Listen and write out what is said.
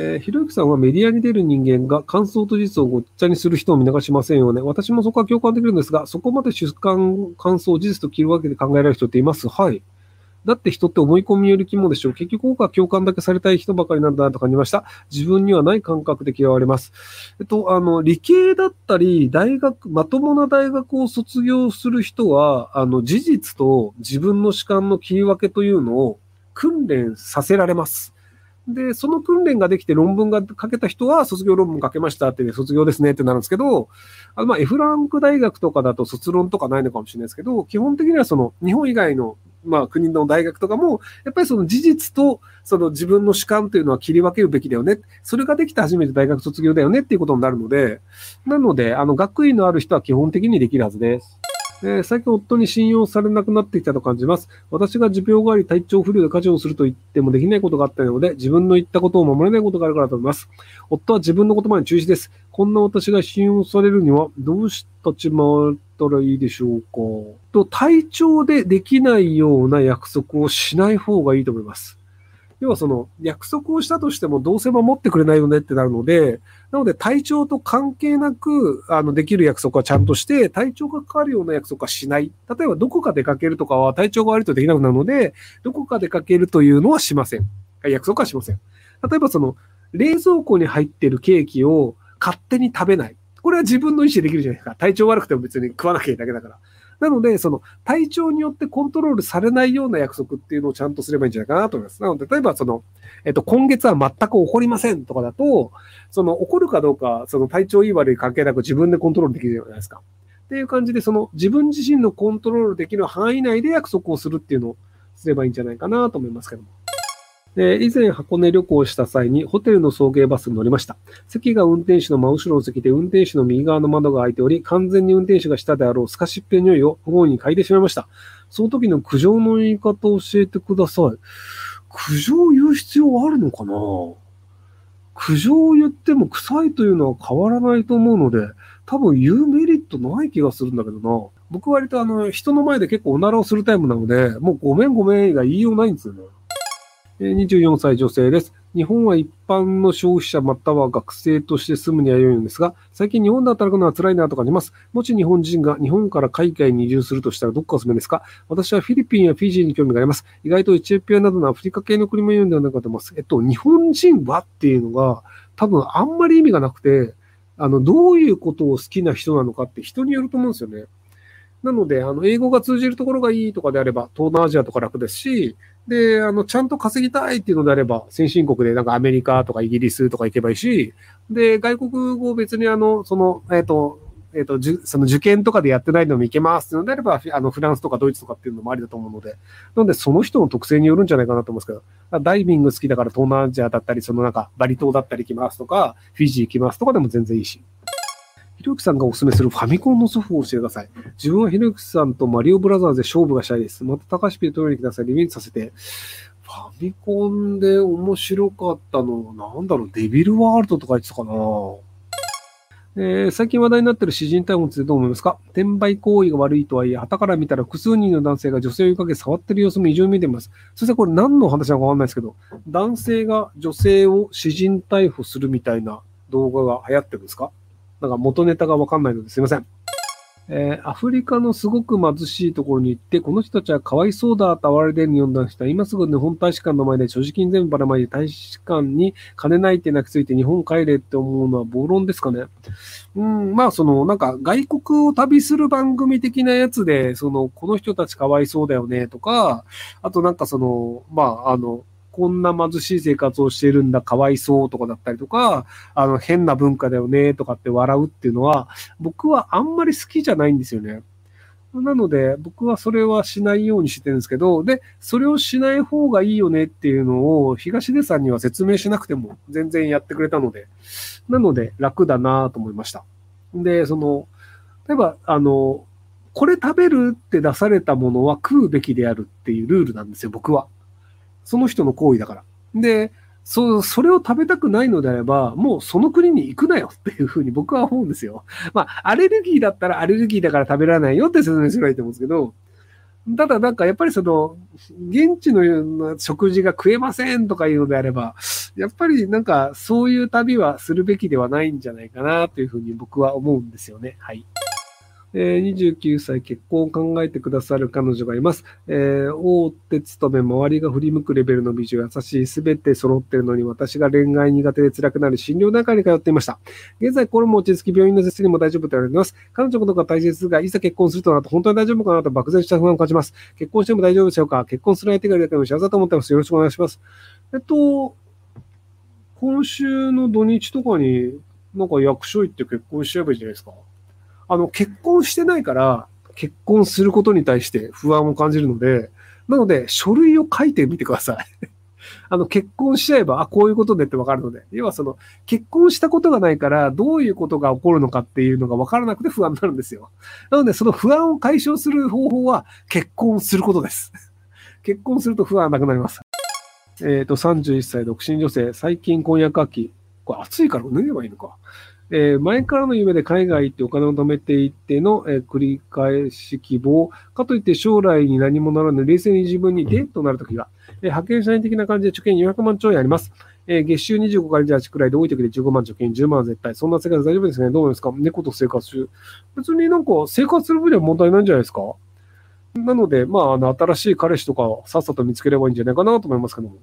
えー、ひろゆきさんはメディアに出る人間が感想と事実をごっちゃにする人を見逃しませんよね。私もそこは共感できるんですが、そこまで主観、感想、事実と切るわけで考えられる人っていますはい。だって人って思い込みより肝でしょう。結局僕は共感だけされたい人ばかりなんだなと感じました。自分にはない感覚で嫌われます。えっと、あの、理系だったり、大学、まともな大学を卒業する人は、あの、事実と自分の主観の切り分けというのを訓練させられます。で、その訓練ができて論文が書けた人は卒業論文書けましたって、卒業ですねってなるんですけど、あのまあ F ランク大学とかだと卒論とかないのかもしれないですけど、基本的にはその日本以外のまあ国の大学とかも、やっぱりその事実とその自分の主観というのは切り分けるべきだよね。それができて初めて大学卒業だよねっていうことになるので、なので、あの学位のある人は基本的にできるはずです。えー、最近夫に信用されなくなってきたと感じます。私が持病があり体調不良で家事をすると言ってもできないことがあったので、自分の言ったことを守れないことがあるからと思います。夫は自分の言葉に中止です。こんな私が信用されるにはどうしたちまったらいいでしょうか。と、体調でできないような約束をしない方がいいと思います。要はその約束をしたとしてもどうせ守ってくれないよねってなるので、なので体調と関係なく、あの、できる約束はちゃんとして、体調が変わるような約束はしない。例えばどこか出かけるとかは体調が悪いとできなくなるので、どこか出かけるというのはしません。約束はしません。例えばその、冷蔵庫に入ってるケーキを勝手に食べない。これは自分の意思でできるじゃないですか。体調悪くても別に食わなきゃいいだけだから。なので、その体調によってコントロールされないような約束っていうのをちゃんとすればいいんじゃないかなと思います。なので、例えばその、えっと、今月は全く起こりませんとかだと、その起こるかどうか、その体調いい悪い関係なく自分でコントロールできるじゃないですか。っていう感じで、その自分自身のコントロールできる範囲内で約束をするっていうのをすればいいんじゃないかなと思いますけども。で、以前箱根旅行した際にホテルの送迎バスに乗りました。席が運転手の真後ろの席で運転手の右側の窓が開いており、完全に運転手が下であろうスカシッペの匂いを不本意に嗅いでしまいました。その時の苦情の言い方を教えてください。苦情を言う必要はあるのかな？苦情を言っても臭いというのは変わらないと思うので、多分言うメリットない気がするんだけどな。僕割とあの、人の前で結構おならをするタイプなので、もうごめんごめんが言いようないんですよね。24歳女性です。日本は一般の消費者または学生として住むには良いのですが、最近日本で働くのは辛いなと感じます。もし日本人が日本から海外に移住するとしたらどこがおすすめですか？私はフィリピンやフィジーに興味があります。意外とエチオピアなどのアフリカ系の国も言うんではないかと思います。えっと、日本人はっていうのが多分あんまり意味がなくて、あの、どういうことを好きな人なのかって人によると思うんですよね。なので、あの、英語が通じるところがいいとかであれば、東南アジアとか楽ですし、で、あの、ちゃんと稼ぎたいっていうのであれば、先進国でなんかアメリカとかイギリスとか行けばいいし、で、外国語別にあの、その、えっ、ー、と、えっ、ー、と、じその受験とかでやってないのもいけますっていうのであれば、あの、フランスとかドイツとかっていうのもありだと思うので、なので、その人の特性によるんじゃないかなと思うんですけど、ダイビング好きだから東南アジアだったり、そのなんかバリ島だったり行きますとか、フィジー行きますとかでも全然いいし。ひろゆきさんがお勧めするファミコンのソフトを教えてください。自分はひろゆきさんとマリオブラザーズで勝負がしたいです。また高橋ピートに来てください。リベンジさせて。ファミコンで面白かったの、なんだろう、デビルワールドとか言ってたかなえー、最近話題になってる詩人逮捕についてどう思いますか？転売行為が悪いとはいえ、旗から見たら複数人の男性が女性を追いかけ触ってる様子も異常に見ています。そしてこれ何の話なのかわかんないですけど、男性が女性を詩人逮捕するみたいな動画が流行ってるんですか？なんか元ネタがわかんないのですいません。えー、アフリカのすごく貧しいところに行って、この人たちはかわいそうだと哀れでに読んだ人は、今すぐ日本大使館の前で所持金全部ばらまいて大使館に金ないって泣きついて日本帰れって思うのは暴論ですかね。うん、まあその、なんか外国を旅する番組的なやつで、その、この人たちかわいそうだよねとか、あとなんかその、まああの、こんな貧しい生活をしているんだ、かわいそうとかだったりとか、あの、変な文化だよね、とかって笑うっていうのは、僕はあんまり好きじゃないんですよね。なので、僕はそれはしないようにしてるんですけど、で、それをしない方がいいよねっていうのを、東出さんには説明しなくても全然やってくれたので、なので楽だなと思いました。で、その、例えば、あの、これ食べるって出されたものは食うべきであるっていうルールなんですよ、僕は。その人の行為だから。で、そ、それを食べたくないのであれば、もうその国に行くなよっていうふうに 僕は思うんですよ。まあ、アレルギーだったらアレルギーだから食べられないよって説明すればいいと思うんですけど、ただなんかやっぱりその、現地の食事が食えませんとかいうのであれば、やっぱりなんかそういう旅はするべきではないんじゃないかなというふうに僕は思うんですよね。はい。えー、29歳結婚を考えてくださる彼女がいます。えー、大手勤め、周りが振り向くレベルの美女、優しい、すべて揃ってるのに私が恋愛苦手で辛くなる診療内科に通っていました。現在、これも落ち着き病院の接にも大丈夫と言われています。彼女のことが大切ですが、いざ結婚するとなると本当に大丈夫かなと漠然した不安を感じます。結婚しても大丈夫でしょうか？結婚する相手がいるだけでも幸せだと思ってます。よろしくお願いします。えっと、今週の土日とかになんか役所行って結婚しちゃえばいいじゃないですか。あの、結婚してないから、結婚することに対して不安を感じるので、なので、書類を書いてみてください。あの、結婚しちゃえば、あ、こういうことでってわかるので。要はその、結婚したことがないから、どういうことが起こるのかっていうのがわからなくて不安になるんですよ。なので、その不安を解消する方法は、結婚することです。結婚すると不安はなくなります。えっ、ー、と、31歳独身女性、最近婚約秋。これ暑いから脱げばいいのか。えー、前からの夢で海外行ってお金を貯めていっての、えー、繰り返し希望。かといって将来に何もならぬ冷静に自分にデーとなるときが、えー、派遣社員的な感じで貯金400万兆円あります。えー、月収25から28くらいで多い時で15万貯金、10万は絶対。そんな生活大丈夫ですね。どう思いますか？猫と生活中。別になんか生活する分には問題ないんじゃないですか？なので、まあ、あの、新しい彼氏とかさっさと見つければいいんじゃないかなと思いますけども。